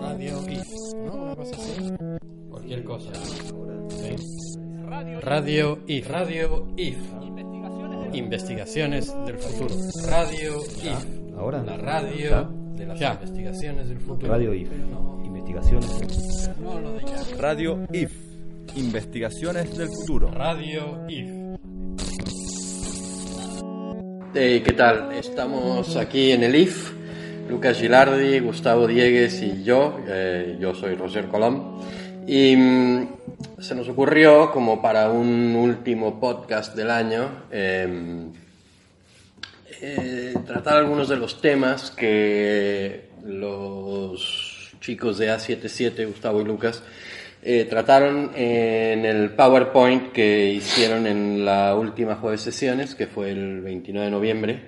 Radio IF, ¿no? Una cosa así. Cualquier cosa. Sí. Radio IF. Radio IF. Investigaciones del futuro. Radio IF. Ahora. La radio Ya. de las Ya. investigaciones del futuro. Radio IF. Investigaciones. No lo de ya. Radio IF. Investigaciones del futuro. Radio IF. ¿Qué tal? Estamos aquí en el IF. Lucas Gilardi, Gustavo Diegues y yo. eh, yo soy Roger Colom. Y mm, se nos ocurrió, como para un último podcast del año, eh, eh, tratar algunos de los temas que los chicos de A77, Gustavo y Lucas, eh, trataron en el PowerPoint que hicieron en la última jueves sesiones, que fue el 29 de noviembre,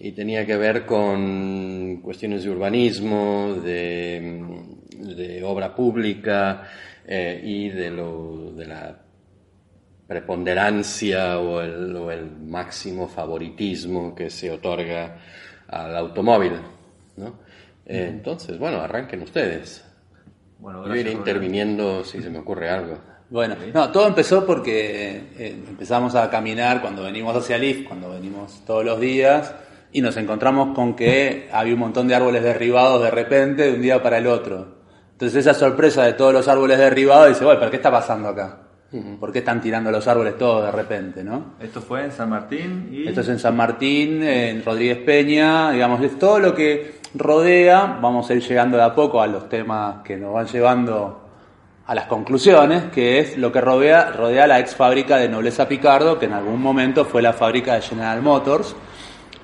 y tenía que ver con cuestiones de urbanismo, de, de obra pública eh, y de, lo, de la preponderancia o el, o el máximo favoritismo que se otorga al automóvil. ¿no? Eh, Entonces, bueno, arranquen ustedes. Bueno, Yo iré interviniendo si se me ocurre algo. Bueno, no, todo empezó porque eh, empezamos a caminar cuando venimos hacia el IF, cuando venimos todos los días, y nos encontramos con que había un montón de árboles derribados de repente, de un día para el otro. Entonces esa sorpresa de todos los árboles derribados, dice, bueno, pero ¿qué está pasando acá? ¿Por qué están tirando los árboles todos de repente, no? Esto fue en San Martín y. Esto es en San Martín, en Rodríguez Peña, digamos, es todo lo que rodea, vamos a ir llegando de a poco a los temas que nos van llevando a las conclusiones, que es lo que rodea, rodea la ex fábrica de Nobleza Picardo, que en algún momento fue la fábrica de General Motors,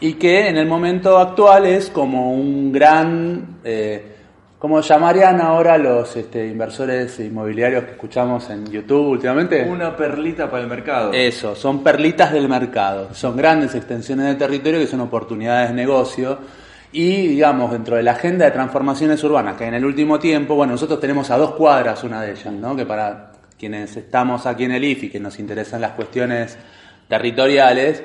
y que en el momento actual es como un gran, eh, como llamarían ahora los este, inversores inmobiliarios que escuchamos en YouTube últimamente. Una perlita para el mercado. Eso, son perlitas del mercado, son grandes extensiones de territorio que son oportunidades de negocio y, digamos, dentro de la agenda de transformaciones urbanas, que en el último tiempo, bueno, nosotros tenemos a dos cuadras una de ellas, ¿no? Que para quienes estamos aquí en el IFI, que nos interesan las cuestiones territoriales,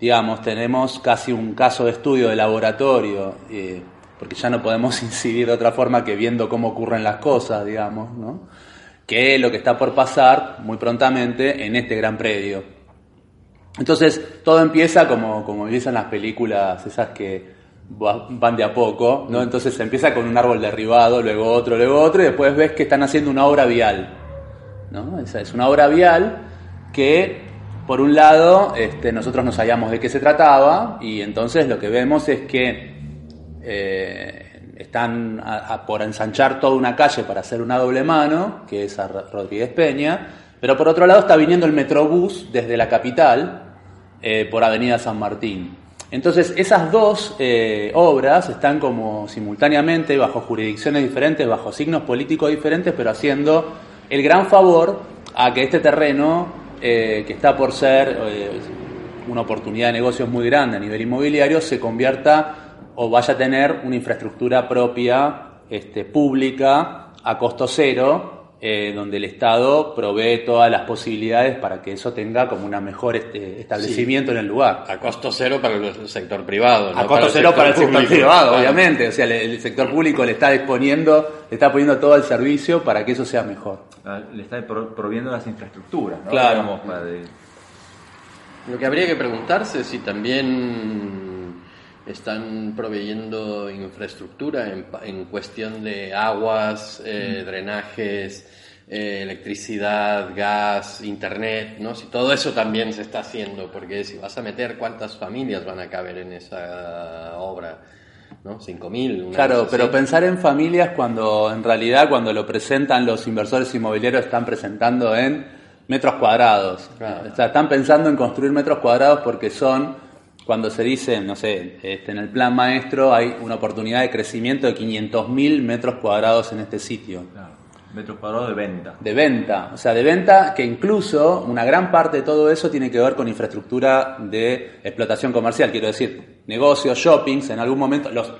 digamos, tenemos casi un caso de estudio de laboratorio, eh, porque ya no podemos incidir de otra forma que viendo cómo ocurren las cosas, digamos, ¿no? Que es lo que está por pasar muy prontamente en este gran predio. Entonces, todo empieza como, como empiezan las películas, esas que van de a poco, ¿no? Entonces empieza con un árbol derribado, luego otro, luego otro, y después ves que están haciendo una obra vial, ¿no? Esa es una obra vial que, por un lado, este, nosotros no sabíamos de qué se trataba, y entonces lo que vemos es que eh, están por ensanchar toda una calle para hacer una doble mano, que es a Ro- Rodríguez Peña, pero por otro lado está viniendo el Metrobús desde la capital eh, por Avenida San Martín. Entonces esas dos eh, obras están como simultáneamente bajo jurisdicciones diferentes, bajo signos políticos diferentes, pero haciendo el gran favor a que este terreno, eh, que está por ser eh, una oportunidad de negocios muy grande a nivel inmobiliario, se convierta o vaya a tener una infraestructura propia, este, pública, a costo cero, eh, donde el Estado provee todas las posibilidades para que eso tenga como una mejor este, establecimiento en el lugar. A costo cero para el sector privado. A no costo cero para el sector público. privado, Claro. obviamente. O sea, el sector público le está disponiendo, le está poniendo todo el servicio para que eso sea mejor. Ah, Le está pro- proviendo las infraestructuras, ¿no? Claro. Digamos, para de- Lo que habría que preguntarse es si también están proveyendo infraestructura en, en cuestión de aguas, eh, drenajes, eh, electricidad, gas, internet, ¿no? Si todo eso también se está haciendo, porque si vas a meter cuántas familias van a caber en esa obra, ¿no? Cinco mil. una Claro, cosa pero pensar en familias cuando en realidad cuando lo presentan los inversores inmobiliarios están presentando en metros cuadrados. Claro. O sea, están pensando en construir metros cuadrados porque son, cuando se dice, no sé, este, en el plan maestro hay una oportunidad de crecimiento de 500.000 metros cuadrados en este sitio. claro, metros cuadrados de venta. De venta, o sea, de venta que incluso una gran parte de todo eso tiene que ver con infraestructura de explotación comercial, quiero decir, negocios, shoppings, en algún momento los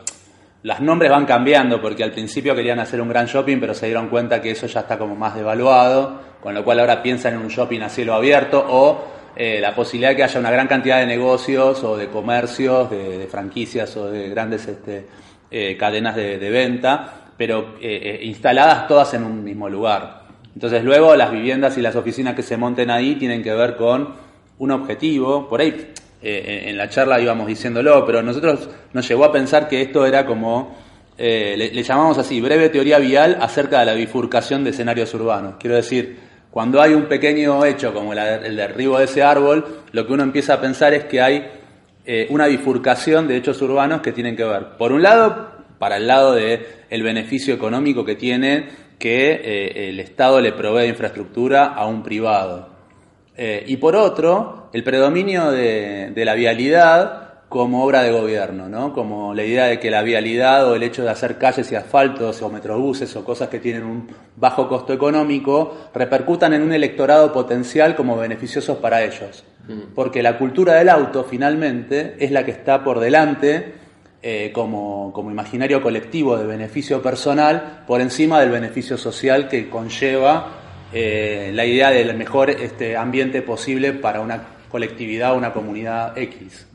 los nombres van cambiando porque al principio querían hacer un gran shopping, pero se dieron cuenta que eso ya está como más devaluado, con lo cual ahora piensan en un shopping a cielo abierto o eh, la posibilidad de que haya una gran cantidad de negocios o de comercios, de, franquicias o de grandes este, eh, cadenas de, venta, pero eh, eh, instaladas todas en un mismo lugar. Entonces luego las viviendas y las oficinas que se monten ahí tienen que ver con un objetivo, por ahí en la charla íbamos diciéndolo, pero nosotros nos llegó a pensar que esto era como, le, le llamamos así, breve teoría vial acerca de la bifurcación de escenarios urbanos. Quiero decir, cuando hay un pequeño hecho como la- el derribo de ese árbol, lo que uno empieza a pensar es que hay eh, una bifurcación de hechos urbanos que tienen que ver, por un lado, para el lado de el beneficio económico que tiene que eh, el Estado le provee infraestructura a un privado. Eh, y por otro, el predominio de, de la vialidad como obra de gobierno, ¿no? Como la idea de que la vialidad o el hecho de hacer calles y asfaltos o metrobuses o cosas que tienen un bajo costo económico repercutan en un electorado potencial como beneficiosos para ellos. Porque la cultura del auto finalmente es la que está por delante eh, como, como imaginario colectivo de beneficio personal por encima del beneficio social que conlleva eh, la idea del mejor este, ambiente posible para una colectividad o una comunidad X.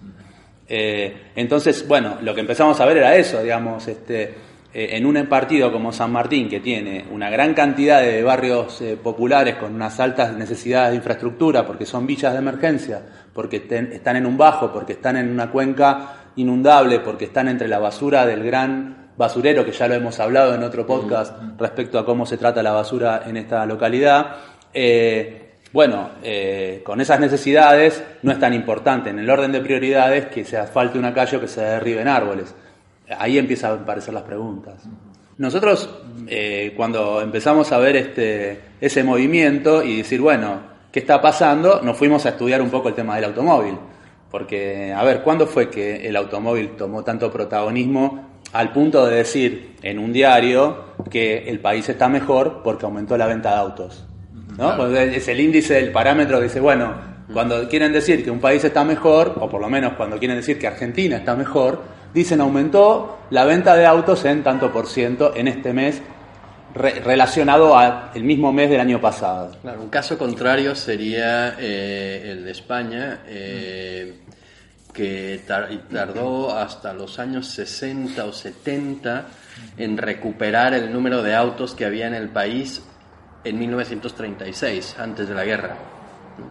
Eh, entonces, bueno, lo que empezamos a ver era eso, digamos, este, eh, en un partido como San Martín, que tiene una gran cantidad de barrios eh, populares con unas altas necesidades de infraestructura, porque son villas de emergencia, porque ten- están en un bajo, porque están en una cuenca inundable, porque están entre la basura del gran basurero, que ya lo hemos hablado en otro podcast respecto a cómo se trata la basura en esta localidad. Eh, bueno, eh, con esas necesidades no es tan importante en el orden de prioridades que se asfalte una calle o que se derriben árboles. Ahí empiezan a aparecer las preguntas. Nosotros, eh, cuando empezamos a ver este, ese movimiento y decir, bueno, ¿qué está pasando? Nos fuimos a estudiar un poco el tema del automóvil. Porque, a ver, ¿cuándo fue que el automóvil tomó tanto protagonismo al punto de decir en un diario que el país está mejor porque aumentó la venta de autos? ¿No? Es el índice, el parámetro que dice, bueno, cuando quieren decir que un país está mejor, o por lo menos cuando quieren decir que Argentina está mejor, dicen aumentó la venta de autos en tanto por ciento en este mes re- relacionado al mismo mes del año pasado. Claro, un caso contrario sería eh, el de España, eh, que tar- tardó hasta los años 60 o 70 en recuperar el número de autos que había en el país en 1936, antes de la guerra.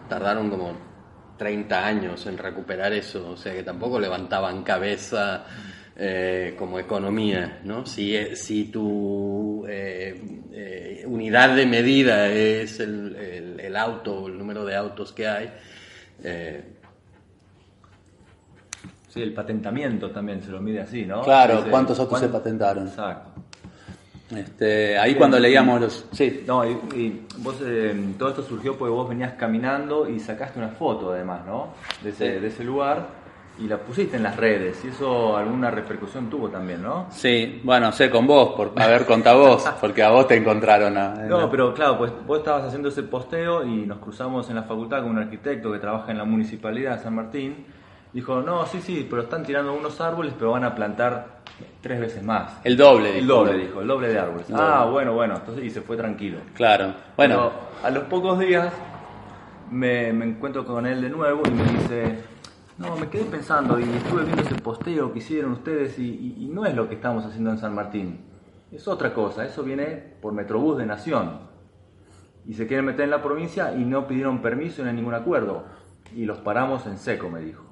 Tardaron como 30 años en recuperar eso, o sea que tampoco levantaban cabeza eh, como economía, ¿no? Si, eh, si tu eh, eh, unidad de medida es el, el- el auto, el número de autos que hay, eh, Sí, el patentamiento también se lo mide así, ¿no? Claro, Dice, ¿cuántos autos se ¿cuán- patentaron? Exacto. Este, ahí cuando leíamos los... Sí, No, y, y vos, eh, todo esto surgió porque vos venías caminando y sacaste una foto además, ¿no? De ese, Sí. de ese lugar y la pusiste en las redes y eso alguna repercusión tuvo también, ¿no? sí, bueno, sé con vos, por, a ver, conta vos, porque a vos te encontraron. a- No, pero claro, pues vos estabas haciendo ese posteo y nos cruzamos en la facultad con un arquitecto que trabaja en la municipalidad de San Martín. Dijo, no, sí, sí, pero están tirando unos árboles, pero van a plantar tres veces más. El doble, El dijo. doble, dijo, el doble de árboles. El Ah, bueno, bueno, entonces y se fue tranquilo. Claro, bueno, Pero a los pocos días me, me encuentro con él de nuevo y me dice, no, me quedé pensando y estuve viendo ese posteo que hicieron ustedes y, y- y no es lo que estamos haciendo en San Martín. Es otra cosa, eso viene por Metrobús de Nación. Y se quieren meter en la provincia y no pidieron permiso ni ningún acuerdo. Y los paramos en seco, me dijo.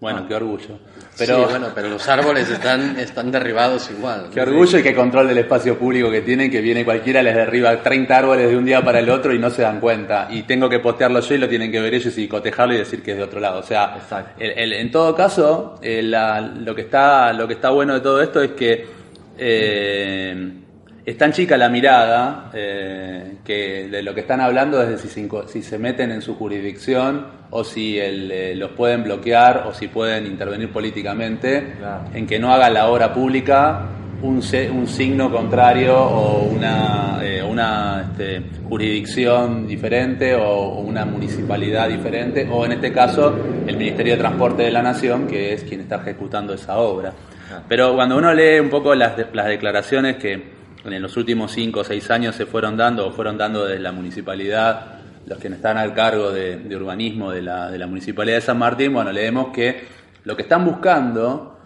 Bueno, qué orgullo. pero Pero bueno, pero los árboles están, están derribados igual. qué orgullo y qué control del espacio público que tienen, que viene cualquiera, les derriba 30 árboles de un día para el otro y no se dan cuenta. Y tengo que postearlo yo y lo tienen que ver ellos y cotejarlo y decir que es de otro lado. O sea, el- en todo caso, eh, la- lo, que está, lo que está bueno de todo esto es que eh, es tan chica la mirada eh, que de lo que están hablando es de si se, inco- si se meten en su jurisdicción o si el, eh, los pueden bloquear o si pueden intervenir políticamente Claro. en que no haga la obra pública un, signo contrario o una, eh, una este, jurisdicción diferente o una municipalidad diferente o en este caso el Ministerio de Transporte de la Nación que es quien está ejecutando esa obra. Pero cuando uno lee un poco las declaraciones que en los últimos cinco o seis años se fueron dando o fueron dando desde la municipalidad los que están al cargo de, de urbanismo de la, de la Municipalidad de San Martín, bueno, leemos que lo que están buscando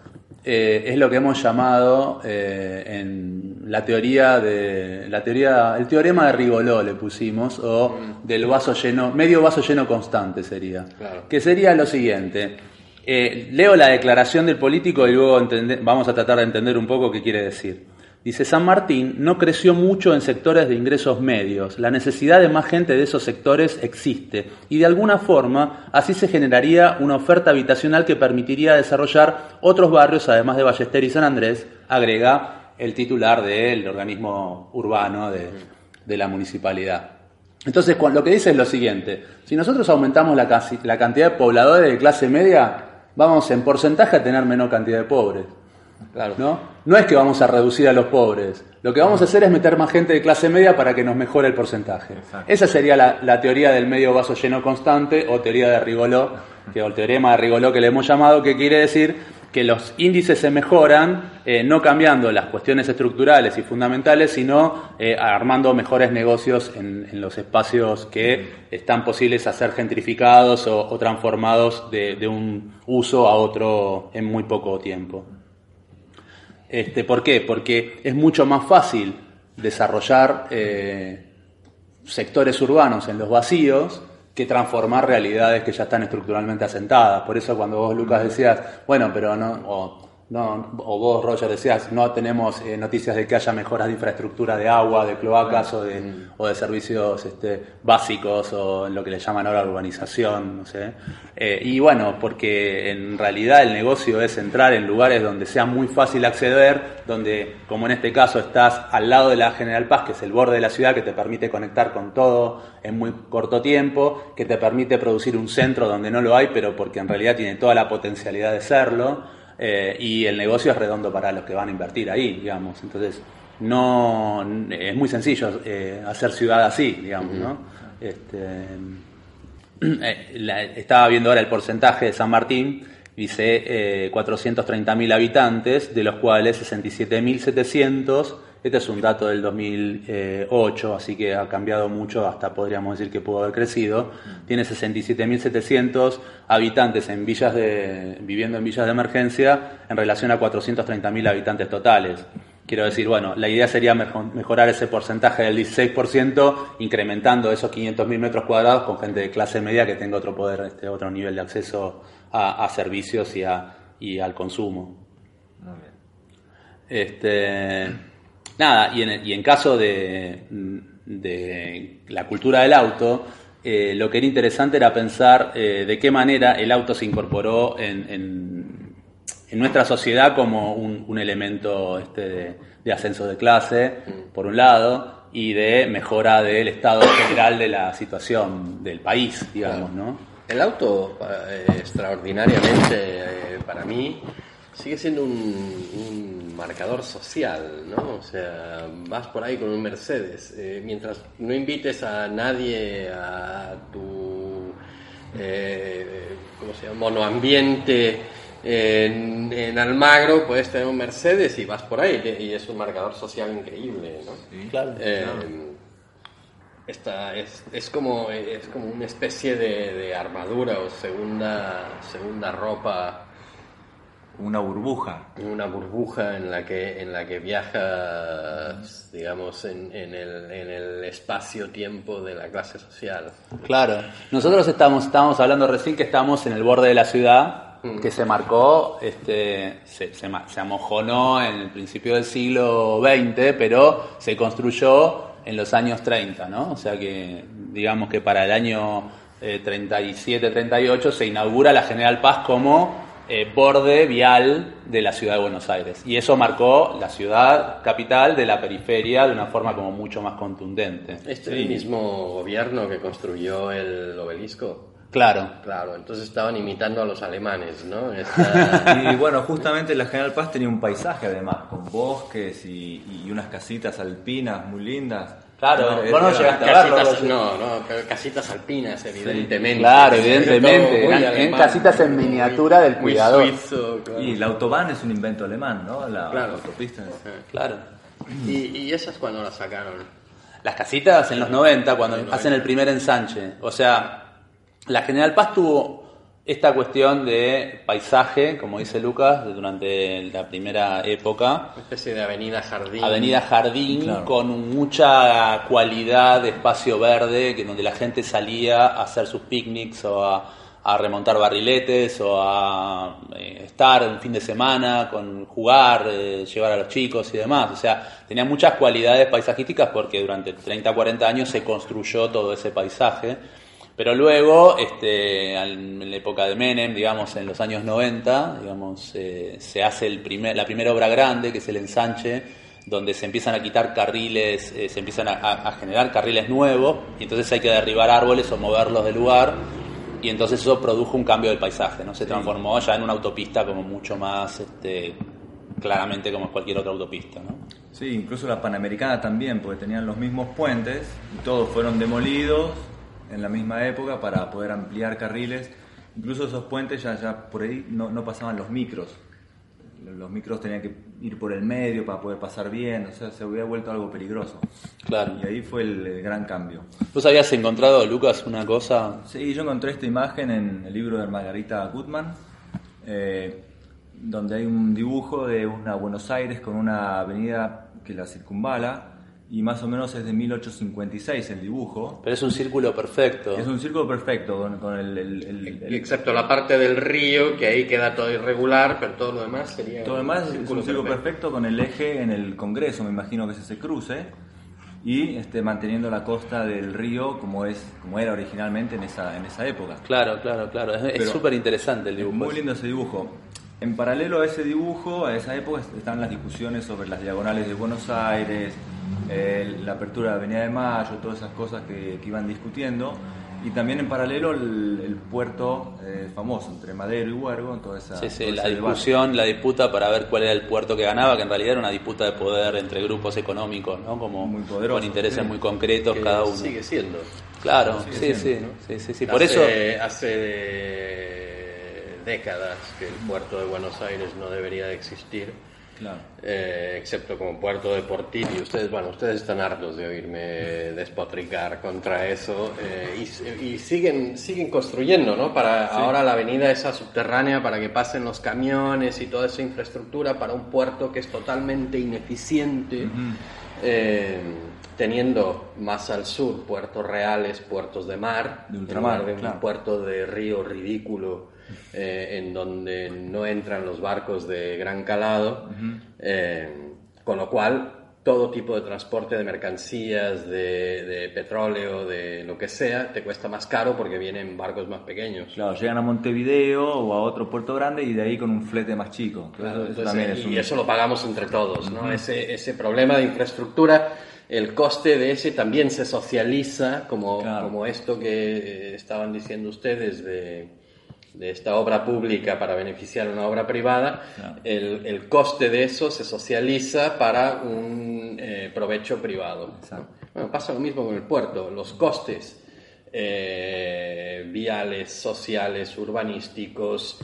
eh, es lo que hemos llamado eh, en la teoría de la teoría el teorema de Rigoló le pusimos o del vaso lleno medio vaso lleno constante sería. Claro. que sería lo siguiente Eh, leo la declaración del político y luego vamos a tratar de entender un poco qué quiere decir dice San Martín no creció mucho en sectores de ingresos medios la necesidad de más gente de esos sectores existe y de alguna forma así se generaría una oferta habitacional que permitiría desarrollar otros barrios además de Ballester y San Andrés agrega el titular del organismo urbano de, la municipalidad. Entonces, lo que dice es lo siguiente, si nosotros aumentamos la, la cantidad de pobladores de clase media, vamos en porcentaje a tener menor cantidad de pobres. Claro. ¿no? No es que vamos a reducir a los pobres. Lo que vamos a hacer es meter más gente de clase media para que nos mejore el porcentaje. Exacto. Esa sería la, la teoría del medio vaso lleno constante o teoría de Rigoló, que, o el teorema de Rigoló que le hemos llamado, que quiere decir que los índices se mejoran eh, no cambiando las cuestiones estructurales y fundamentales, sino eh, armando mejores negocios en, en los espacios que están posibles a ser gentrificados o, o transformados de, de un uso a otro en muy poco tiempo. Este, ¿Por qué? Porque es mucho más fácil desarrollar eh, sectores urbanos en los vacíos que transformar realidades que ya están estructuralmente asentadas. Por eso cuando vos, Lucas, decías, bueno, pero no, no, o vos, Roger, decías, no tenemos eh, noticias de que haya mejoras de infraestructura de agua, de cloacas o de, o de servicios este, básicos o en lo que le llaman ahora urbanización, no sé. Eh, y bueno, porque en realidad el negocio es entrar en lugares donde sea muy fácil acceder, donde, como en este caso, estás al lado de la General Paz, que es el borde de la ciudad, que te permite conectar con todo en muy corto tiempo, que te permite producir un centro donde no lo hay, pero porque en realidad tiene toda la potencialidad de serlo, eh, y el negocio es redondo para los que van a invertir ahí, digamos. Entonces, no es muy sencillo eh, hacer ciudad así, digamos, ¿no? Este, eh, la- estaba viendo ahora el porcentaje de San Martín, dice eh, 430.000 habitantes, de los cuales 67.700, este es un dato del 2008, así que ha cambiado mucho, hasta podríamos decir que pudo haber crecido, tiene 67.700 habitantes en villas de, viviendo en villas de emergencia en relación a 430.000 habitantes totales. Quiero decir, bueno, la idea sería mejo- mejorar ese porcentaje del 16%, incrementando esos 500.000 metros cuadrados con gente de clase media que tenga otro poder, este, otro nivel de acceso a, a servicios y, a, y al consumo. Muy bien. Este, nada, y en, y en caso de, de la cultura del auto, eh, lo que era interesante era pensar eh, de qué manera el auto se incorporó en, en- en nuestra sociedad como un, un elemento este, de, de ascenso de clase, por un lado, y de mejora del estado general de la situación del país, digamos, ¿no? El auto, eh, extraordinariamente eh, para mí, sigue siendo un, un marcador social, ¿no? O sea, vas por ahí con un Mercedes. eh, mientras no invites a nadie a tu, eh, ¿cómo se llama? Monoambiente en, en Almagro, puedes tener un Mercedes y vas por ahí. Y es un marcador social increíble, ¿no? Claro. Eh, esta es, es como es como una especie de, de armadura o segunda segunda ropa Una burbuja. una burbuja en la que en la que viajas digamos en, en el, en el espacio tiempo de la clase social Claro. Nosotros estamos, estábamos hablando recién que estamos en el borde de la ciudad, que se marcó, este, se, se, ma- se amojonó en el principio del siglo XX, pero se construyó en los años 30, ¿no? O sea que, digamos que para el año eh, 37, 38 se inaugura la General Paz como eh, borde vial de la ciudad de Buenos Aires. Y eso marcó la ciudad capital de la periferia de una forma como mucho más contundente. este es el mismo gobierno que construyó el obelisco Claro. claro entonces estaban imitando a los alemanes no Esta- Y bueno, justamente la General Paz tenía un paisaje además, con bosques y, y unas casitas alpinas muy lindas. Claro, vos no llegaste a verlo, casitas, no, no, casitas alpinas, evidentemente. Claro, evidentemente. Eran, casitas en muy- miniatura del cuidador. suizo, claro. Y la autobahn es un invento alemán, ¿no? La Claro. autopista. Claro. ¿Y, y esas cuando las sacaron? Las casitas en los 90, cuando hacen el primer ensanche. O sea, la General Paz tuvo esta cuestión de paisaje, como dice Lucas, durante la primera época. Una especie de avenida jardín. Avenida Jardín Claro. con mucha cualidad de espacio verde, que donde la gente salía a hacer sus picnics o a, a remontar barriletes o a eh, estar un fin de semana, con jugar, eh, llevar a los chicos y demás. O sea, tenía muchas cualidades paisajísticas porque durante 30, 40 años se construyó todo ese paisaje. Pero luego, este, en la época de Menem, digamos, en los años 90, digamos, eh, se hace el primer, la primera obra grande, que es el ensanche, donde se empiezan a quitar carriles, eh, se empiezan a, a- a generar carriles nuevos, y entonces hay que derribar árboles o moverlos del lugar, y entonces eso produjo un cambio del paisaje, ¿no? Se transformó ya en una autopista como mucho más, este, claramente como cualquier otra autopista, ¿no? Sí, incluso la Panamericana también, porque tenían los mismos puentes y todos fueron demolidos en la misma época para poder ampliar carriles. Incluso esos puentes ya, ya por ahí no, no pasaban los micros. Los micros tenían que ir por el medio para poder pasar bien, o sea, se había vuelto algo peligroso. Claro. Y ahí fue el, el gran cambio. ¿Vos habías encontrado, Lucas, una cosa Sí, yo encontré esta imagen en el libro de Margarita Gutman, eh, donde hay un dibujo de una Buenos Aires con una avenida que la circunvala, y más o menos es de 1856 el dibujo. Pero es un círculo perfecto. Es un círculo perfecto con, con el, el- el- el- Excepto la parte del río, que ahí queda todo irregular, pero todo lo demás sería. todo lo demás es un círculo perfecto con el eje en el Congreso, me imagino que es ese cruce, y este, manteniendo la costa del río como, es, como era originalmente en esa, en esa época. Claro, claro, claro. Es- súper interesante el Es dibujo. muy lindo ese dibujo. En paralelo a ese dibujo, a esa época, están las discusiones sobre las diagonales de Buenos Aires, eh, la apertura de Avenida de Mayo, todas esas cosas que, que iban discutiendo. Y también en paralelo el, el puerto eh, famoso entre Madero y Huergo, toda esa, Sí, sí, la ese debate. discusión, la disputa para ver cuál era el puerto que ganaba, que en realidad era una disputa de poder entre grupos económicos, ¿no? Como Muy poderosos, con intereses sí. muy concretos que cada uno. Sigue siendo. Claro, Sigue sí, siendo, sí, sí, sí, sí. Por hace, eso, hace décadas que el puerto de Buenos Aires no debería de existir, Claro. eh, excepto como puerto deportivo. Y ustedes, bueno, ustedes están hartos de oírme despotricar contra eso eh, y, y siguen, siguen construyendo, ¿no? Para ahora la avenida esa subterránea para que pasen los camiones y toda esa infraestructura para un puerto que es totalmente ineficiente. eh, teniendo más al sur puertos reales, puertos de mar, De en ultramar, lugar de un claro. puerto de río ridículo eh, en donde no entran los barcos de gran calado, eh, con lo cual todo tipo de transporte de mercancías, de, de petróleo, de lo que sea, te cuesta más caro porque vienen barcos más pequeños. Claro, llegan a Montevideo o a otro puerto grande y de ahí con un flete más chico. Claro, eso entonces, es y un- eso lo pagamos entre todos, ¿no? ese, ese problema de infraestructura, el coste de ese también se socializa, como, Claro. como esto que eh, estaban diciendo ustedes de, de esta obra pública para beneficiar una obra privada, Claro. el, el coste de eso se socializa para un eh, provecho privado. Bueno, pasa lo mismo con el puerto, los costes eh, viales, sociales, urbanísticos,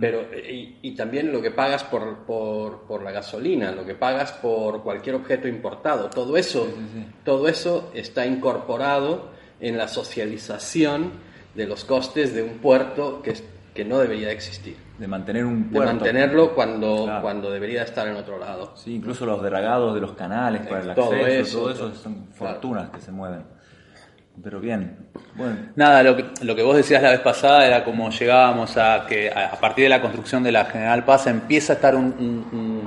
pero y, y también lo que pagas por, por, por la gasolina, lo que pagas por cualquier objeto importado, todo eso, todo eso está incorporado en la socialización de los costes de un puerto que, es- que no debería existir, de mantener un de puerto. mantenerlo cuando, Claro. cuando debería estar en otro lado. Sí, incluso los dragados de los canales para el Todo acceso, eso, todo todo. eso son Claro. fortunas que se mueven. Pero bien, bueno, nada, lo que, lo que vos decías la vez pasada era como llegábamos a que a, a partir de la construcción de la General Paz empieza a estar un, un- un-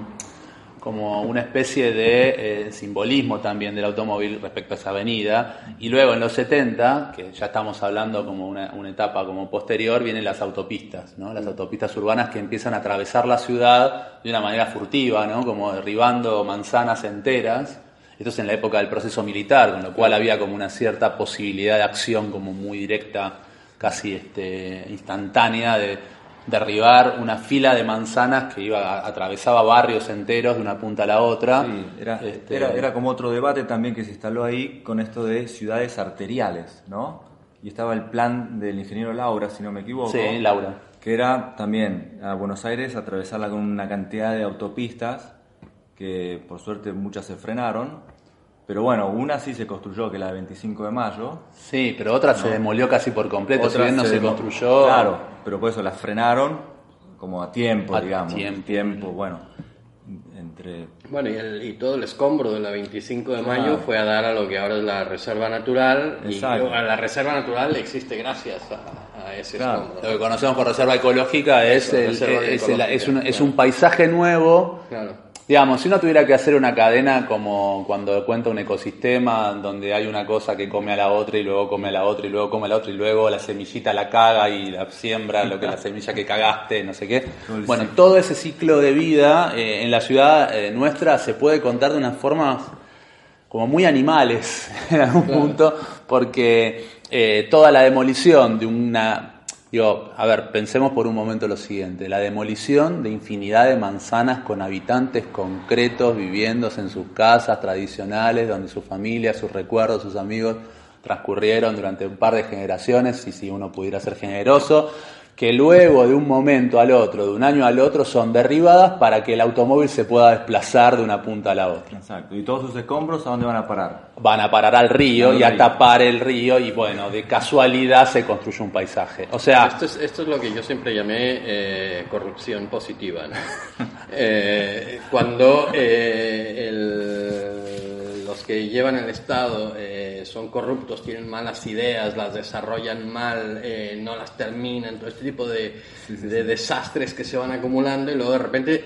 como una especie de eh, simbolismo también del automóvil respecto a esa avenida. Y luego en los 70, que ya estamos hablando como una, una etapa como posterior, vienen las autopistas, ¿no? Las autopistas urbanas que empiezan a atravesar la ciudad de una manera furtiva, ¿no? Como derribando manzanas enteras. Esto es en la época del proceso militar, con lo cual había como una cierta posibilidad de acción como muy directa, casi este, instantánea, de derribar una fila de manzanas que iba atravesaba barrios enteros de una punta a la otra. sí, era, Este, era, era como otro debate también que se instaló ahí con esto de ciudades arteriales, ¿no? Y estaba el plan del ingeniero Laura, si no me equivoco. Sí, Laura. que era también a Buenos Aires atravesarla con una cantidad de autopistas que por suerte muchas se frenaron Pero bueno, una sí se construyó, que la de 25 de mayo. Sí, pero otra se demolió casi por completo, si Otra bien no se, demo- construyó. Claro, pero por eso la frenaron como a tiempo, A digamos. tiempo. bueno. Entre. Bueno, y, el- y todo el escombro de la 25 de Claro. mayo fue a dar a lo que ahora es la Reserva Natural. Y Exacto. a la Reserva Natural existe gracias a, a ese Claro. escombro. Lo que conocemos por reserva ecológica es, Eso, el- reserva es, el- ecológica, es un, es claro. un paisaje nuevo. Claro. Digamos, si uno tuviera que hacer una cadena como cuando cuenta un ecosistema donde hay una cosa que come a la otra y luego come a la otra y luego come a la otra y luego la semillita la caga y la siembra lo que la semilla que cagaste, no sé qué. Bueno, todo ese ciclo de vida eh, en la ciudad eh, nuestra se puede contar de una forma como muy animales en algún punto, porque eh, toda la demolición de una... A ver, pensemos por un momento lo siguiente, la demolición de infinidad de manzanas con habitantes concretos viviendo en sus casas tradicionales, donde su familia, sus recuerdos, sus amigos transcurrieron durante un par de generaciones, y si uno pudiera ser generoso, que luego de un momento al otro, de un año al otro, son derribadas para que el automóvil se pueda desplazar de una punta a la otra Exacto. Y todos sus escombros, ¿a dónde van a parar? van a parar al río Al y a río. tapar el río y bueno, de casualidad se construye un paisaje. O sea, Esto es, esto es lo que yo siempre llamé eh, corrupción positiva. ¿no? Eh, cuando eh, el- que llevan el Estado eh, son corruptos, tienen malas ideas, las desarrollan mal, eh, no las terminan, todo este tipo de, de desastres que se van acumulando y luego de repente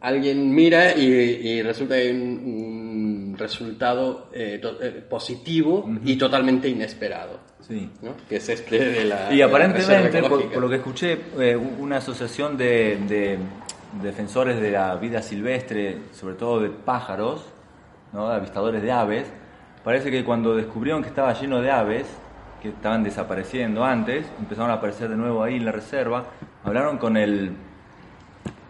alguien mira y, y resulta que hay un, un resultado eh, to- eh, positivo y totalmente inesperado. Sí. ¿no? Que es este de la. Y la aparentemente, reserva por, por lo que escuché, eh, una asociación de, de defensores de la vida silvestre, sobre todo de pájaros, ¿no? avistadores de aves, parece que cuando descubrieron que estaba lleno de aves, que estaban desapareciendo antes, empezaron a aparecer de nuevo ahí en la reserva, hablaron con el,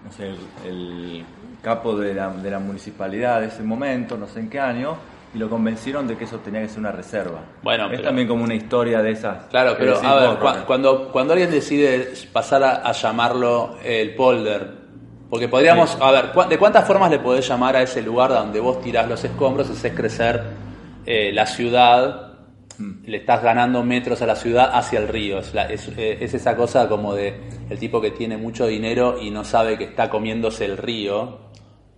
no sé, el, el capo de la, de la municipalidad de ese momento, no sé en qué año, y lo convencieron de que eso tenía que ser una reserva. Bueno, es pero- también como una historia de esas. claro, pero decís a ver, cuando, cuando alguien decide pasar a, a llamarlo el polder, porque podríamos, a ver, ¿cu- ¿de cuántas formas le podés llamar a ese lugar donde vos tirás los escombros, haces crecer eh, la ciudad, le estás ganando metros a la ciudad hacia el río? Es, la- es, eh, es esa cosa como de el tipo que tiene mucho dinero y no sabe que está comiéndose el río,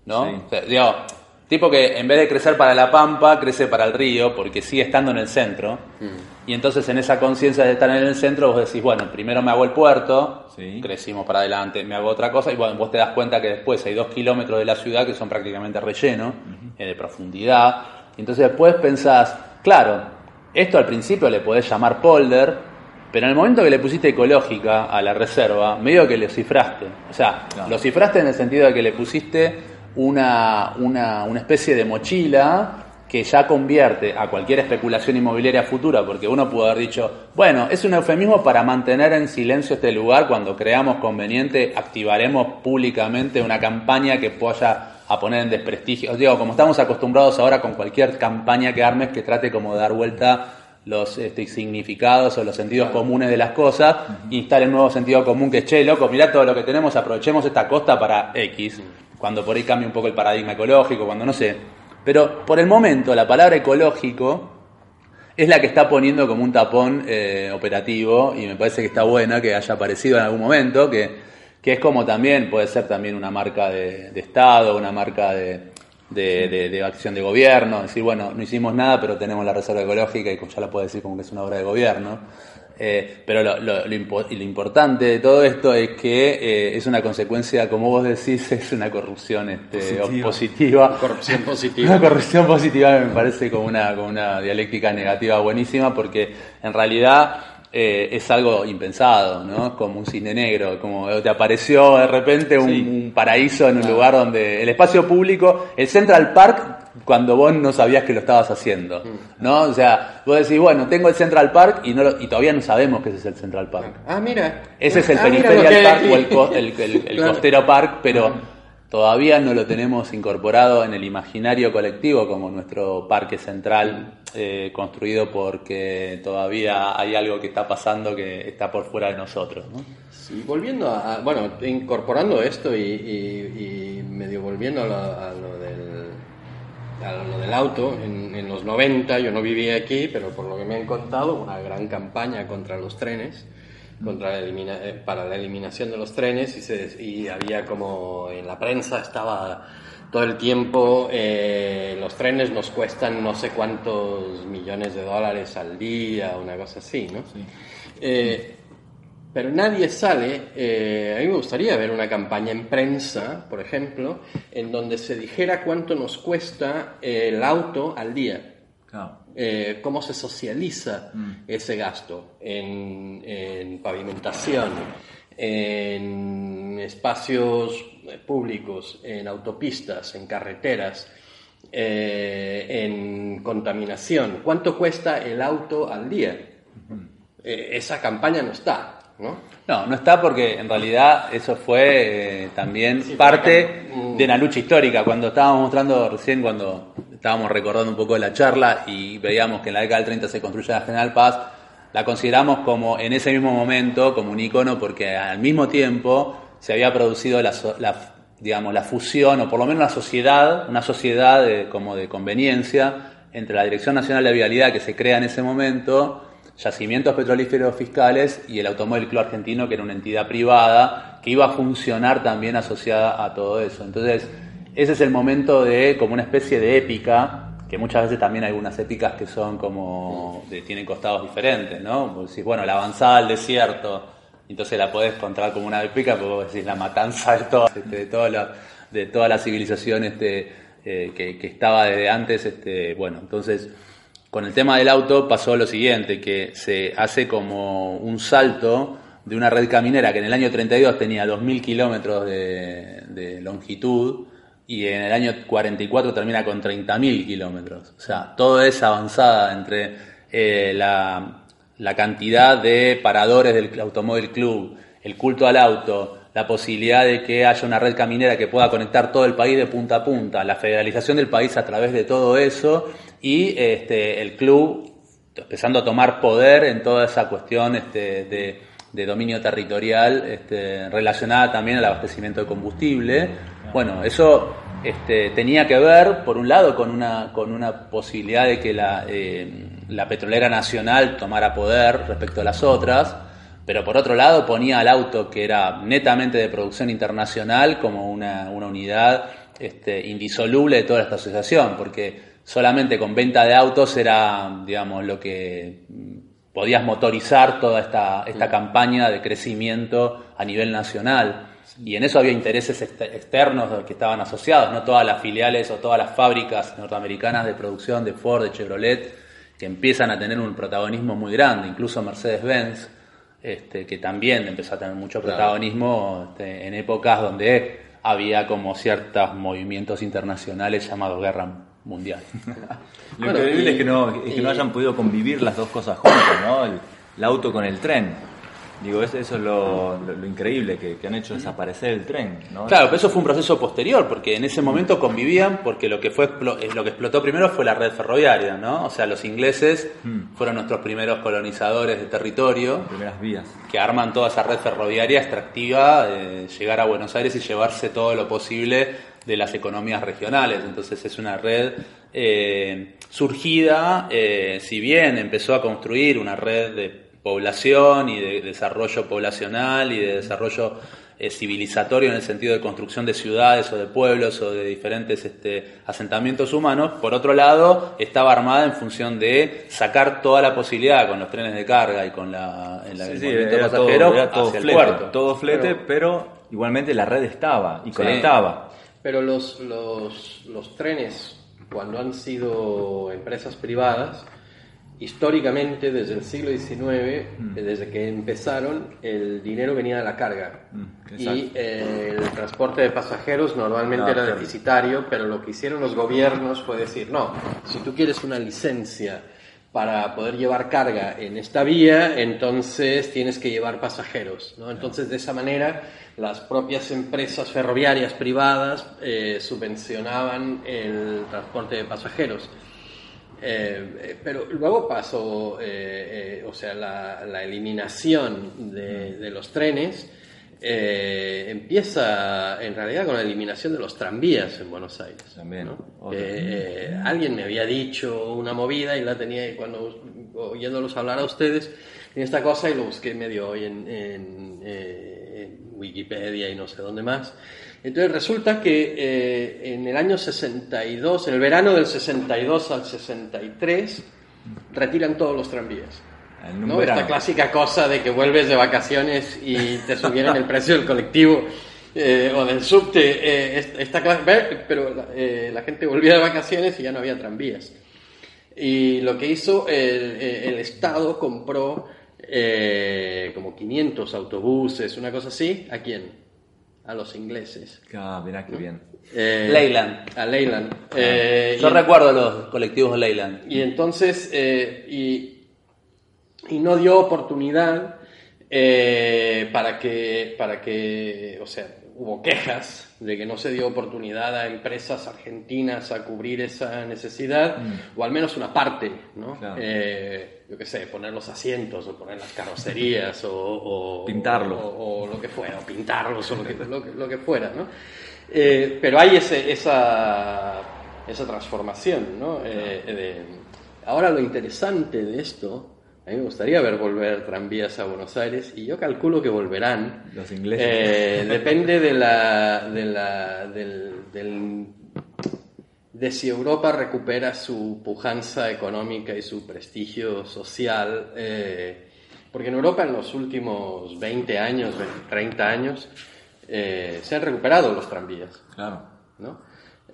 ¿no? Sí. O sea, digo, tipo que en vez de crecer para la pampa, crece para el río porque sigue estando en el centro. Y entonces en esa conciencia de estar en el centro vos decís, bueno, primero me hago el puerto, Sí. crecimos para adelante, me hago otra cosa y bueno, vos te das cuenta que después hay dos kilómetros de la ciudad que son prácticamente relleno, eh, de profundidad. Y entonces después pensás, claro, esto al principio le podés llamar polder, pero en el momento que le pusiste ecológica a la reserva, medio que le cifraste. O sea, lo cifraste en el sentido de que le pusiste una, una, una especie de mochila que ya convierte a cualquier especulación inmobiliaria futura, porque uno pudo haber dicho, bueno, es un eufemismo para mantener en silencio este lugar, cuando creamos conveniente activaremos públicamente una campaña que vaya a poner en desprestigio, os digo, como estamos acostumbrados ahora con cualquier campaña que armes que trate como de dar vuelta los este, significados o los sentidos comunes de las cosas, instale un nuevo sentido común que, che, loco, mirá todo lo que tenemos, aprovechemos esta costa para X, cuando por ahí cambia un poco el paradigma ecológico, cuando no sé. Pero por el momento la palabra ecológico es la que está poniendo como un tapón eh, operativo y me parece que está buena que haya aparecido en algún momento, que, que es como también, puede ser también una marca de, Estado, una marca de, de, de- de acción de gobierno, decir, bueno, no hicimos nada, pero tenemos la reserva ecológica y ya la puede decir como que es una obra de gobierno. Eh, pero lo, lo- lo impo- y lo importante de todo esto es que eh, es una consecuencia, como vos decís, es una corrupción este, Positiva. positiva. Corrupción positiva. Una corrección positiva me parece como una, como una dialéctica negativa buenísima porque en realidad eh, es algo impensado, ¿no? Como un cine negro, como te apareció de repente un, Sí. un paraíso en un lugar donde el espacio público, el Central Park, cuando vos no sabías que lo estabas haciendo, ¿no? O sea, vos decís, bueno, tengo el Central Park y, no lo- y todavía no sabemos que ese es el Central Park. Ah, mira. Ese es el Ah, Peripheral Park o el, co- el- el- el Claro. Costero Park, pero todavía no lo tenemos incorporado en el imaginario colectivo como nuestro parque central eh, construido porque todavía hay algo que está pasando que está por fuera de nosotros. ¿no? Sí, volviendo a, bueno, incorporando esto y, y- y medio volviendo a lo, a lo del lo del auto, en, en los 90, yo no vivía aquí, pero por lo que me han contado, una gran campaña contra los trenes, contra la elimina- eh, para la eliminación de los trenes, y, se, y había como en la prensa estaba todo el tiempo, eh, los trenes nos cuestan no sé cuántos millones de dólares al día, una cosa así, ¿no? Eh, pero nadie sale, eh, a mí me gustaría ver una campaña en prensa, por ejemplo, en donde se dijera cuánto nos cuesta el auto al día, Claro. eh, cómo se socializa Mm. ese gasto en, en pavimentación, en espacios eh, públicos, en autopistas, en carreteras, eh, en contaminación. ¿Cuánto cuesta el auto al día? Eh, esa campaña no está, ¿no? No, no está porque en realidad eso fue eh, también Sí, parte acá. de una lucha histórica. Cuando estábamos mostrando recién, cuando estábamos recordando un poco de la charla y veíamos que en la década del 30 se construye la General Paz, la consideramos como en ese mismo momento como un icono porque al mismo tiempo se había producido la, so- la, digamos, la fusión o por lo menos la sociedad, una sociedad de- como de conveniencia entre la Dirección Nacional de Vialidad que se crea en ese momento yacimientos petrolíferos fiscales y el Automóvil Club Argentino, que era una entidad privada que iba a funcionar también asociada a todo eso. Entonces, ese es el momento de como una especie de épica, que muchas veces también hay algunas épicas que son como, tienen costados diferentes, ¿no? Vos decís, bueno, la avanzada al desierto, entonces la podés contar como una épica, porque vos decís la matanza de, todo, este, de, toda, la, de toda la civilización este, eh, que, que estaba desde antes, este, bueno, entonces con el tema del auto pasó lo siguiente, que se hace como un salto de una red caminera que en el año 32 tenía 2.000 kilómetros de, longitud y en el año 44 termina con 30.000 kilómetros. O sea, toda esa avanzada entre eh, la cantidad de paradores del automóvil club, el culto al auto, la posibilidad de que haya una red caminera que pueda conectar todo el país de punta a punta, la federalización del país a través de todo eso y este, el club empezando a tomar poder en toda esa cuestión este, de, dominio territorial este, relacionada también al abastecimiento de combustible. Bueno, eso este, tenía que ver, por un lado, con una, con una posibilidad de que la, eh, la petrolera nacional tomara poder respecto a las otras, pero por otro lado ponía al auto que era netamente de producción internacional como una, una unidad este, indisoluble de toda esta asociación, porque solamente con venta de autos era, digamos, lo que mm, podías motorizar toda esta, esta campaña de crecimiento a nivel nacional. Y en eso había intereses ex- externos que estaban asociados, no todas las filiales o todas las fábricas norteamericanas de producción de Ford, de Chevrolet, que empiezan a tener un protagonismo muy grande, incluso Mercedes-Benz, este, que también empezó a tener mucho Claro. protagonismo este, en épocas donde había como ciertos movimientos internacionales llamados guerra mundial. Lo Bueno, increíble y- es que, no, es que no hayan podido convivir las dos cosas juntas, ¿no? El, el auto con el tren. Digo, eso, es lo, lo- lo increíble, que, que han hecho desaparecer el tren, ¿no? Claro, pero eso fue un proceso posterior, porque en ese momento convivían, porque lo que fue explo- eh, lo que explotó primero fue la red ferroviaria, ¿no? O sea, los ingleses Hmm. fueron nuestros primeros colonizadores de territorio, Primeras vías. que arman toda esa red ferroviaria extractiva, llegar a Buenos Aires y llevarse todo lo posible de las economías regionales. Entonces es una red eh, surgida, eh, si bien empezó a construir una red de población y de desarrollo poblacional y de desarrollo eh, civilizatorio en el sentido de construcción de ciudades o de pueblos o de diferentes este, asentamientos humanos, por otro lado estaba armada en función de sacar toda la posibilidad con los trenes de carga y con la, el, Sí, el sí, movimiento era todo, pasajero era todo hacia el flete, puerto. todo flete, pero igualmente la red estaba y Sí. Pero los, los, los trenes, cuando han sido empresas privadas, históricamente desde el siglo XIX, eh, desde que empezaron, el dinero venía de la carga. Mm, y eh, el transporte de pasajeros normalmente No, era deficitario, pero lo que hicieron los gobiernos fue decir, no, si tú quieres una licencia para poder llevar carga en esta vía, entonces tienes que llevar pasajeros. ¿no? Entonces, de esa manera, las propias empresas ferroviarias privadas eh, subvencionaban el transporte de pasajeros. Eh, eh, pero luego pasó, eh, o sea, la, la eliminación de, de los trenes eh, empieza en realidad con la eliminación de los tranvías en Buenos Aires. También. Eh, alguien me había dicho una movida y la tenía cuando oyéndolos hablar a ustedes en esta cosa y lo busqué medio hoy en, en, eh, en Wikipedia y no sé dónde más. Entonces resulta que eh, en el año 62, en el verano del 62 al 63, retiran todos los tranvías. En un ¿no? verano. Esta clásica cosa de que vuelves de vacaciones y te subieron el precio del colectivo eh, o del subte. eh, esta- pero la, eh, la gente volvía de vacaciones y ya no había tranvías. Y lo que hizo el, eh, el Estado compró eh, como 500 autobuses, una cosa así. ¿A quién? A los ingleses. Ah, mirá qué bien. Eh, Leyland. A Leyland. Eh, Yo y- recuerdo los colectivos Leyland. y entonces, eh, y, y no dio oportunidad eh, para, que, para que, o sea, hubo quejas de que no se dio oportunidad a empresas argentinas a cubrir esa necesidad, o al menos una parte, ¿no? Claro. Eh, yo qué sé, poner los asientos, o poner las carrocerías, o, o- Pintarlos. o, o lo que fuera, o pintarlos, o lo que, lo que, lo que fuera, ¿no? Eh, pero hay ese, esa, esa transformación, ¿no? Eh, de- ahora lo interesante de esto, a mí me gustaría ver volver tranvías a Buenos Aires y yo calculo que volverán. Los ingleses. Eh, depende de la, de la, del, del- de si Europa recupera su pujanza económica y su prestigio social. eh, porque en Europa en los últimos 20 años, 20, 30 años, eh, se han recuperado los tranvías. Claro. ¿no?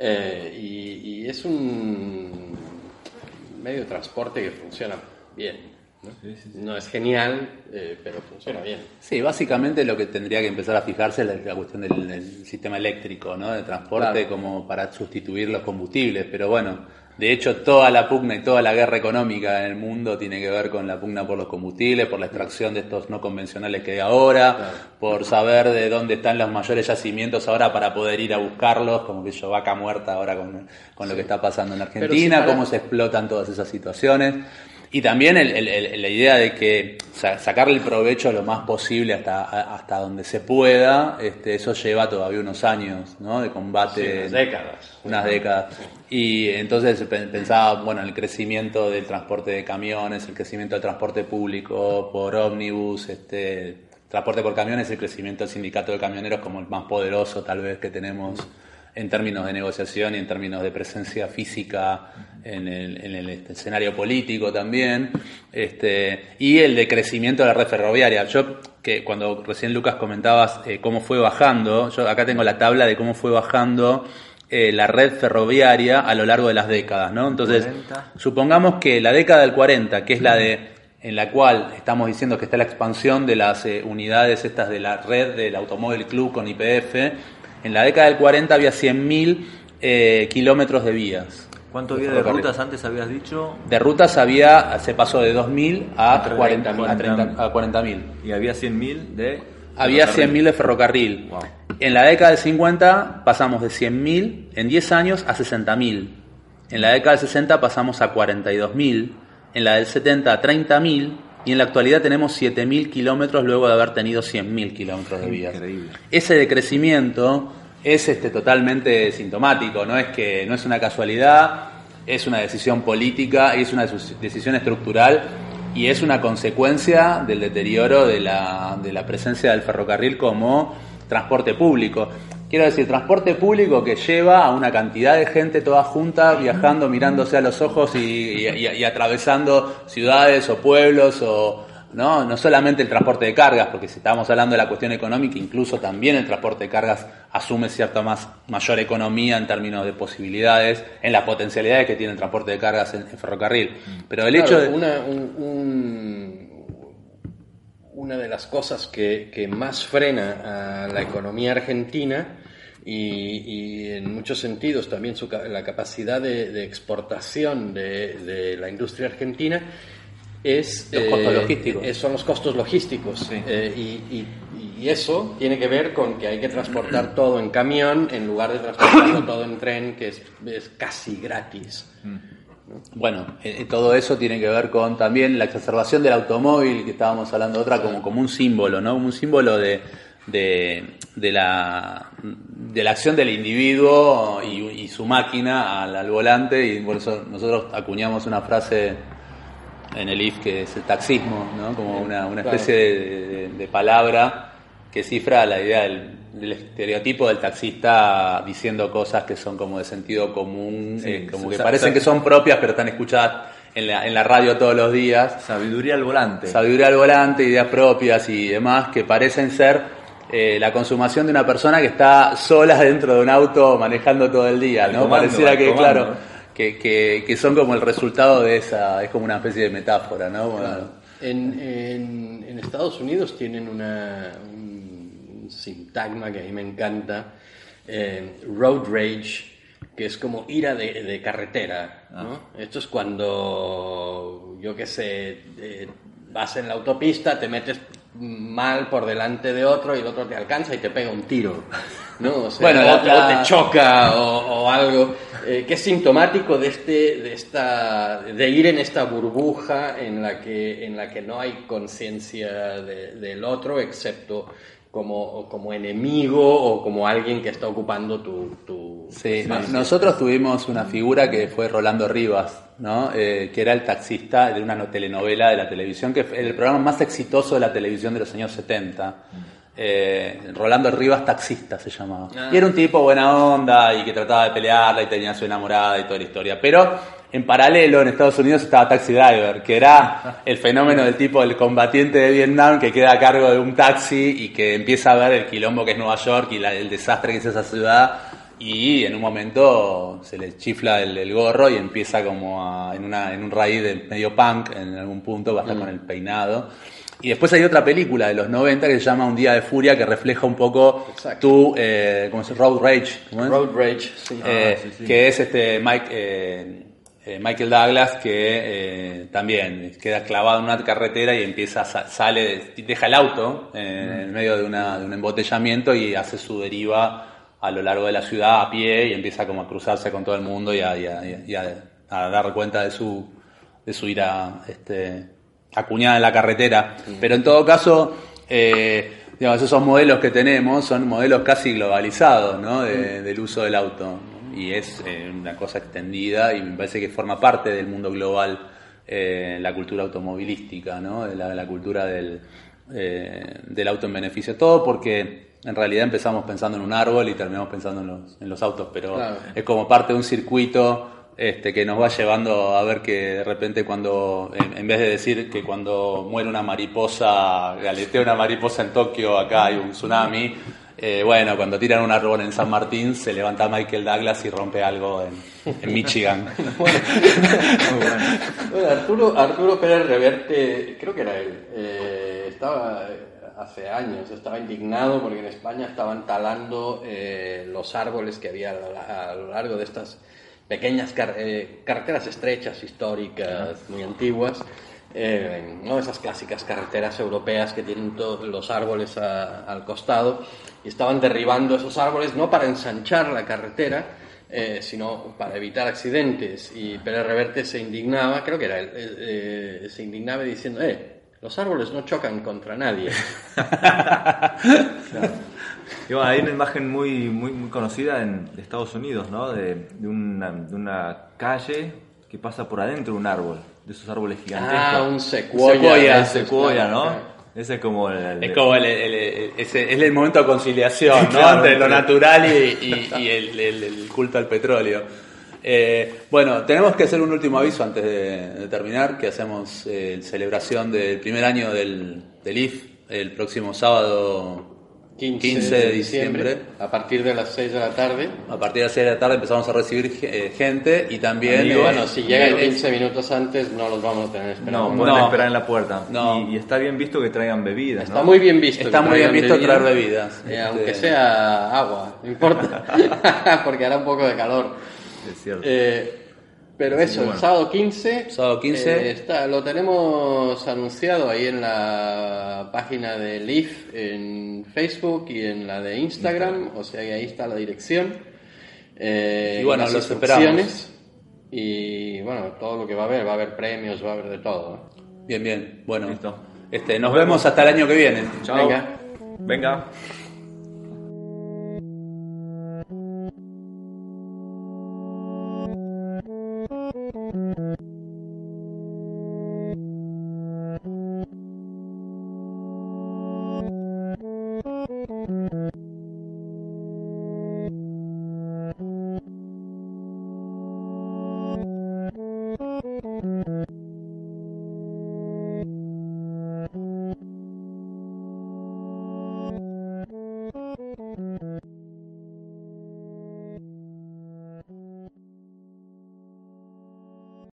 Y, y es un medio de transporte que funciona bien. ¿No? Sí, sí, sí. No es genial, eh, pero funciona bien. Sí, básicamente lo que tendría que empezar a fijarse es la, la cuestión del, del sistema eléctrico, ¿no? De transporte Claro. como para sustituir los combustibles, pero bueno, de hecho toda la pugna y toda la guerra económica en el mundo tiene que ver con la pugna por los combustibles, por la extracción de estos no convencionales que hay ahora, Claro. por saber de dónde están los mayores yacimientos ahora para poder ir a buscarlos, como que yo vaca muerta ahora con, con lo que está pasando en si Argentina, para- cómo se explotan todas esas situaciones. Y también el- el- el- la idea de que sa- sacarle el provecho lo más posible hasta, hasta donde se pueda, este, eso lleva todavía unos años ¿no? de combate. Sí, unas décadas. Unas décadas. Y entonces pe- pensaba, bueno, el crecimiento del transporte de camiones, el crecimiento del transporte público por ómnibus, este, transporte por camiones, el crecimiento del sindicato de camioneros como el más poderoso tal vez que tenemos en términos de negociación y en términos de presencia física en el, en el este, escenario político también, este, y el de crecimiento de la red ferroviaria. Yo, que cuando recién Lucas comentabas eh, cómo fue bajando, yo acá tengo la tabla de cómo fue bajando eh, la red ferroviaria a lo largo de las décadas, ¿no? Entonces, 40. supongamos que la década del 40, que es la de en la cual estamos diciendo que está la expansión de las eh, unidades estas de la red del Automóvil Club con IPF, en la década del 40 había 100.000 eh, kilómetros de vías. ¿Cuánto había de rutas antes habías dicho? De rutas había, se pasó de 2.000 a A 40.000. 30.000. a 40.000. Y había 100.000 de... Había ferrocarril. 100.000 de ferrocarril. Wow. En la década del 50 pasamos de 100.000 en 10 años a 60.000. En la década del 60 pasamos a 42.000. En la del 70 a 30.000. Y en la actualidad tenemos 7.000 kilómetros luego de haber tenido 100.000 kilómetros de vías. Increíble. Ese decrecimiento es este, totalmente sintomático, no es que no es una casualidad, es una decisión política, es una decisión estructural y es una consecuencia del deterioro de la, de la presencia del ferrocarril como transporte público. Quiero decir, transporte público que lleva a una cantidad de gente toda junta, viajando, mirándose a los ojos y, y- y- y atravesando ciudades o pueblos o, ¿no? No solamente el transporte de cargas, porque si estamos hablando de la cuestión económica, incluso también el transporte de cargas asume cierta más, mayor economía en términos de posibilidades, en las potencialidades que tiene el transporte de cargas en, en ferrocarril. Pero el hecho de... una, un- un- una de las cosas que, que más frena a la economía argentina y, y en muchos sentidos también su la capacidad de, de exportación de, de la industria argentina es Los costos logísticos. eh, son los costos logísticos Sí. Eh, y, y- y eso tiene que ver con que hay que transportar todo en camión en lugar de transportarlo todo en tren que es, es casi gratis Bueno, eh, todo eso tiene que ver con también la exacerbación del automóvil, que estábamos hablando otra, como, como un símbolo, ¿no? Un símbolo de, de, de la, de la acción del individuo y, y su máquina al, al volante y por eso nosotros acuñamos una frase en el IF que es el taxismo, ¿no? como una, una especie de, de- de palabra que cifra la idea del, del estereotipo del taxista diciendo cosas que son como de sentido común, Sí, eh, como que sa- parecen sa- que son propias pero están escuchadas en la, en la radio todos los días Sabiduría al volante. sabiduría al volante, ideas propias y demás que parecen ser eh, la consumación de una persona que está sola dentro de un auto manejando todo el día, Al ¿no? comando, Pareciera al que, comando. claro, que, que, que son como el resultado de esa, es como una especie de metáfora, ¿no? Bueno, En, en- en Estados Unidos tienen una, un sintagma que a mí me encanta, eh, road rage, que es como ira de, de carretera. ¿no? Esto es cuando, yo qué sé, eh, vas en la autopista, te metes mal por delante de otro y el otro te alcanza y te pega un tiro. ¿no? O sea, Bueno, o, la- o la- te choca o, o algo, eh, que es sintomático de, este, de, esta, de ir en esta burbuja en la que, en la que no hay conciencia de- del otro, excepto como, como enemigo o como alguien que está ocupando tu... tu Sí, nosotros tuvimos una figura que fue Rolando Rivas, ¿no? Eh, que era el taxista de una no- telenovela de la televisión, que fue el programa más exitoso de la televisión de los años 70. Eh, Rolando Rivas Taxista se llamaba. Ah. Y era un tipo buena onda y que trataba de pelearla y tenía a su enamorada y toda la historia. Pero en paralelo en Estados Unidos estaba Taxi Driver, que era el fenómeno del tipo del combatiente de Vietnam que queda a cargo de un taxi y que empieza a ver el quilombo que es Nueva York y la- el desastre que es esa ciudad y en un momento se le chifla el, el gorro y empieza como a- en, una, en un raíz de medio punk en algún punto, va a estar con el peinado. Y después hay otra película de los 90 que se llama Un día de furia que refleja un poco Exacto. tu, eh, ¿cómo se? Road Rage, ¿cómo es? Road rage, sí. Eh, Ah, sí, sí. que es este Mike, eh, eh, Michael Douglas que eh, también queda clavado en una carretera y empieza, sa- sale, deja el auto en medio de, una- de un embotellamiento y hace su deriva a lo largo de la ciudad a pie y empieza como a cruzarse con todo el mundo y a, y a- y a- y a- a dar cuenta de su, de su ira este, acuñada en la carretera. Pero en todo caso, eh, digamos, esos modelos que tenemos son modelos casi globalizados ¿no? De- del uso del auto. Y es eh, una cosa extendida y me parece que forma parte del mundo global eh, la cultura automovilística, ¿no? la, la cultura del, eh, del auto en beneficio. Todo porque en realidad empezamos pensando en un árbol y terminamos pensando en los, en los autos, pero Claro. es como parte de un circuito este, que nos va llevando a ver que de repente cuando, en, vez de decir que cuando muere una mariposa, galetea una mariposa en Tokio, acá hay un tsunami, eh, bueno, cuando tiran un árbol en San Martín se levanta Michael Douglas y rompe algo en, en Michigan. Bueno, Arturo, Arturo Pérez Reverte, creo que era él, eh, estaba eh, hace años, estaba indignado porque en España estaban talando eh, los árboles que había a lo largo de estas pequeñas car- eh, carreteras estrechas, históricas, muy antiguas, eh, ¿no? esas clásicas carreteras europeas que tienen todos los árboles a- al costado, y estaban derribando esos árboles no para ensanchar la carretera, eh, sino para evitar accidentes. Y Pérez Reverte se indignaba, creo que era él, eh, se indignaba diciendo, eh, los árboles no chocan contra nadie. Y hay una imagen muy, muy, muy conocida en de Estados Unidos, ¿no? De, de una, de una calle que pasa por adentro de un árbol, de esos árboles gigantescos. ah, un secuoya. Ese, secuoya, ¿no? Ese es como el... el- Es como el, el- el- ese- es el momento de conciliación, ¿no? Claro, Entre lo natural y, y- y el, culto al petróleo. Eh, bueno, tenemos que hacer un último aviso antes de, de terminar, que hacemos eh, celebración del primer año del, del IF el próximo sábado 15, de diciembre. A partir de las 6 de la tarde. A partir de las 6 de la tarde empezamos a recibir eh, gente y también... Y eh, bueno, si llegan eh, 15 minutos antes, no los vamos a tener esperando. No, pueden No. esperar en la puerta. No. Y, y está bien visto que traigan bebidas, Está ¿no? muy bien visto. Está muy bien visto traer bebidas. Eh, Este- Aunque sea agua, no importa. Porque hará un poco de calor. Es cierto. Eh, pero eso, bueno. el sábado 15. Sábado 15. eh, está, lo tenemos anunciado ahí en la página de Leaf en Facebook y en la de Instagram. O sea que ahí está la dirección. Eh, Y bueno, las los instrucciones. Y bueno, todo lo que va a haber, va a haber premios, va a haber de todo. Bien, bien. Bueno, Listo. este, nos vemos hasta el año que viene. Chao. Venga. Venga.